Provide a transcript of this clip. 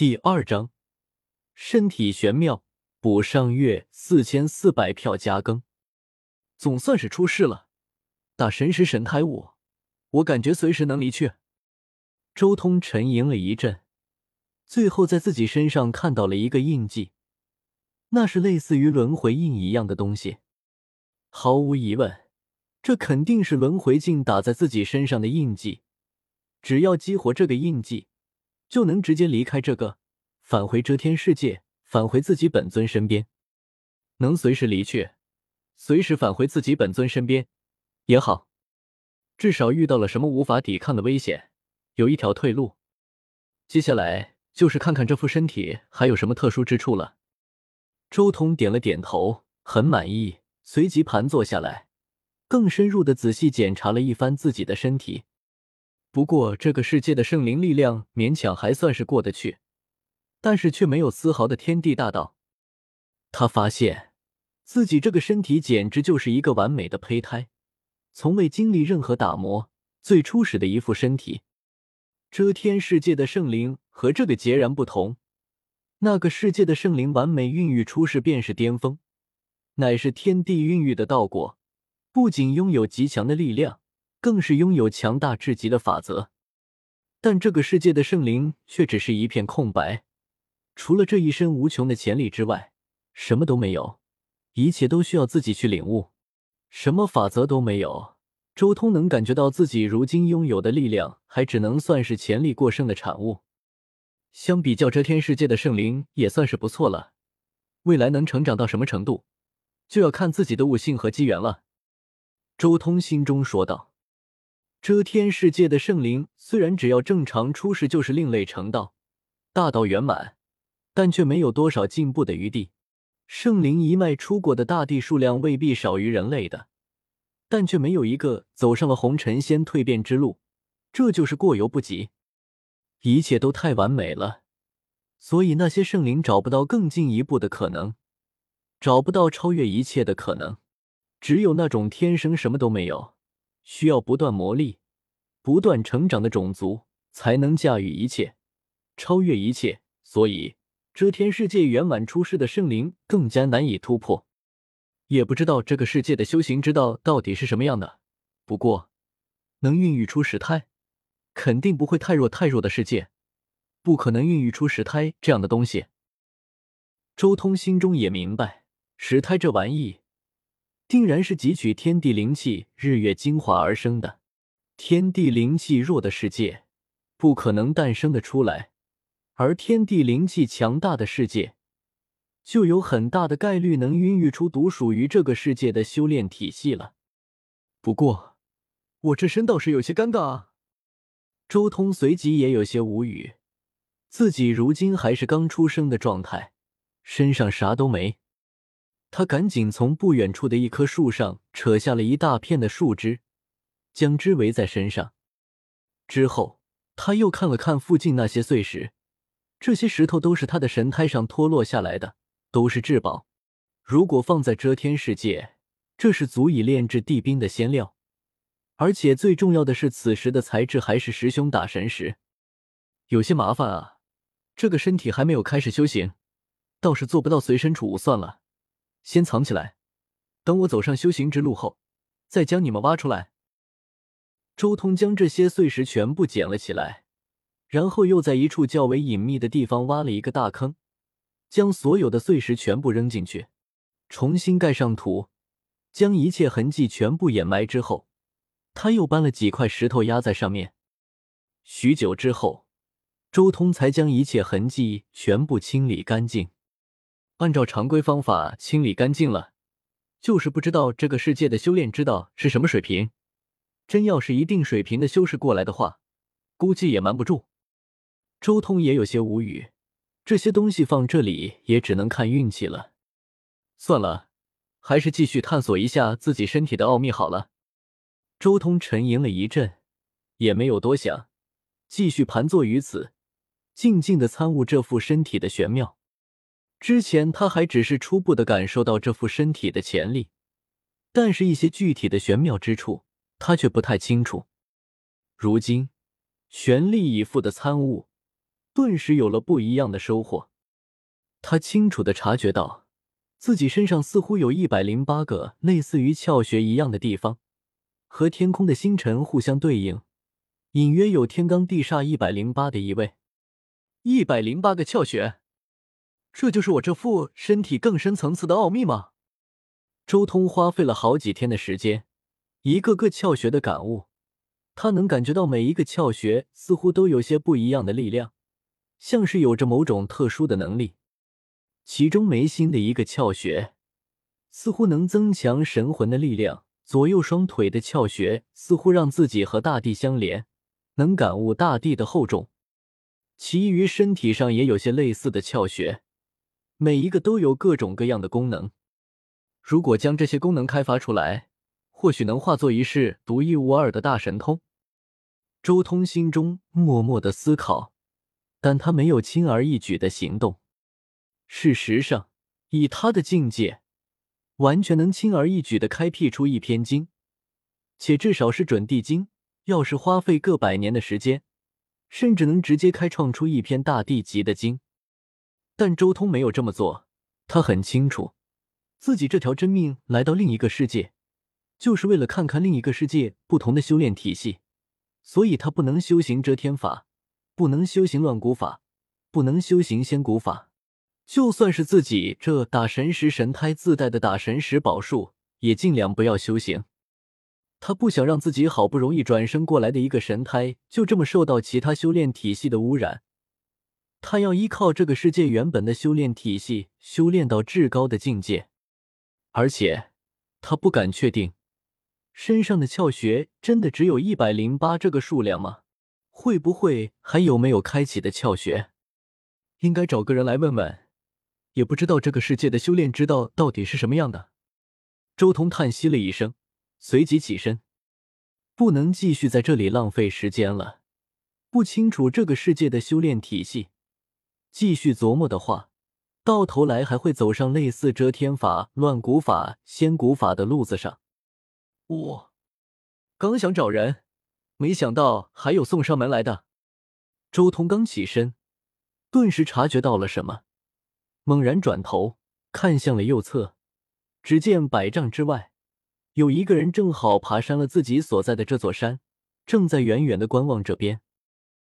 第二章，身体玄妙，补上月四千四百票加更，总算是出事了。大神识神胎物，我感觉随时能离去。周通沉吟了一阵，最后在自己身上看到了一个印记，那是类似于轮回印一样的东西。毫无疑问，这肯定是轮回镜打在自己身上的印记。只要激活这个印记。就能直接离开这个，返回遮天世界，返回自己本尊身边，能随时离去，随时返回自己本尊身边也好，至少遇到了什么无法抵抗的危险，有一条退路。接下来就是看看这副身体还有什么特殊之处了。周通点了点头，很满意，随即盘坐下来，更深入的仔细检查了一番自己的身体。不过，这个世界的圣灵力量勉强还算是过得去，但是却没有丝毫的天地大道。他发现自己这个身体简直就是一个完美的胚胎，从未经历任何打磨，最初始的一副身体。遮天世界的圣灵和这个截然不同，那个世界的圣灵完美孕育出世便是巅峰，乃是天地孕育的道果，不仅拥有极强的力量。更是拥有强大至极的法则，但这个世界的圣灵却只是一片空白，除了这一身无穷的潜力之外，什么都没有，一切都需要自己去领悟，什么法则都没有。周通能感觉到自己如今拥有的力量，还只能算是潜力过剩的产物，相比较遮天世界的圣灵，也算是不错了。未来能成长到什么程度，就要看自己的悟性和机缘了。周通心中说道。遮天世界的圣灵虽然只要正常出世就是另类成道、大道圆满，但却没有多少进步的余地。圣灵一脉出过的大地数量未必少于人类的，但却没有一个走上了红尘仙蜕变之路，这就是过犹不及。一切都太完美了，所以那些圣灵找不到更进一步的可能，找不到超越一切的可能。只有那种天生什么都没有。需要不断磨砺、不断成长的种族，才能驾驭一切、超越一切。所以，遮天世界圆满出世的圣灵更加难以突破。也不知道这个世界的修行之道到底是什么样的。不过，能孕育出石胎，肯定不会太弱太弱的世界，不可能孕育出石胎这样的东西。周通心中也明白，石胎这玩意。定然是汲取天地灵气、日月精华而生的。天地灵气弱的世界，不可能诞生的出来；而天地灵气强大的世界，就有很大的概率能孕育出独属于这个世界的修炼体系了。不过，我这身倒是有些尴尬啊！周通随即也有些无语，自己如今还是刚出生的状态，身上啥都没。他赶紧从不远处的一棵树上扯下了一大片的树枝，将之围在身上。之后，他又看了看附近那些碎石，这些石头都是他的神胎上脱落下来的，都是至宝。如果放在遮天世界，这是足以炼制地兵的仙料。而且最重要的是，此时的材质还是师兄打神石，有些麻烦啊。这个身体还没有开始修行，倒是做不到随身储物算了。先藏起来，等我走上修行之路后，再将你们挖出来。周通将这些碎石全部捡了起来，然后又在一处较为隐秘的地方挖了一个大坑，将所有的碎石全部扔进去，重新盖上土，将一切痕迹全部掩埋之后，他又搬了几块石头压在上面。许久之后，周通才将一切痕迹全部清理干净。按照常规方法清理干净了，就是不知道这个世界的修炼之道是什么水平。真要是一定水平的修士过来的话，估计也瞒不住。周通也有些无语，这些东西放这里也只能看运气了。算了，还是继续探索一下自己身体的奥秘好了。周通沉吟了一阵，也没有多想，继续盘坐于此，静静的参悟这副身体的玄妙。之前他还只是初步的感受到这副身体的潜力，但是一些具体的玄妙之处，他却不太清楚。如今全力以赴的参悟，顿时有了不一样的收获。他清楚的察觉到，自己身上似乎有一百零八个类似于窍穴一样的地方，和天空的星辰互相对应，隐约有天罡地煞一百零八的意味。一百零八个窍穴，这就是我这副身体更深层次的奥秘吗？周通花费了好几天的时间，一个个窍穴的感悟，他能感觉到每一个窍穴似乎都有些不一样的力量，像是有着某种特殊的能力。其中眉心的一个窍穴，似乎能增强神魂的力量；左右双腿的窍穴，似乎让自己和大地相连，能感悟大地的厚重。其余身体上也有些类似的窍穴，每一个都有各种各样的功能。如果将这些功能开发出来，或许能化作一世独一无二的大神通。周通心中默默的思考，但他没有轻而易举的行动。事实上，以他的境界，完全能轻而易举的开辟出一篇经，且至少是准地经。要是花费个百年的时间，甚至能直接开创出一篇大地级的经。但周通没有这么做，他很清楚。自己这条真命来到另一个世界，就是为了看看另一个世界不同的修炼体系，所以他不能修行遮天法，不能修行乱古法，不能修行仙古法。就算是自己这打神石神胎自带的打神石宝术，也尽量不要修行。他不想让自己好不容易转生过来的一个神胎，就这么受到其他修炼体系的污染。他要依靠这个世界原本的修炼体系，修炼到至高的境界。而且，他不敢确定，身上的窍穴真的只有一百零八这个数量吗？会不会还有没有开启的窍穴？应该找个人来问问。也不知道这个世界的修炼之道到底是什么样的。周通叹息了一声，随即起身，不能继续在这里浪费时间了。不清楚这个世界的修炼体系，继续琢磨的话。到头来还会走上类似遮天法、乱古法、仙古法的路子上。我刚想找人，没想到还有送上门来的。周通刚起身，顿时察觉到了什么，猛然转头看向了右侧，只见百丈之外有一个人正好爬上了自己所在的这座山，正在远远的观望这边。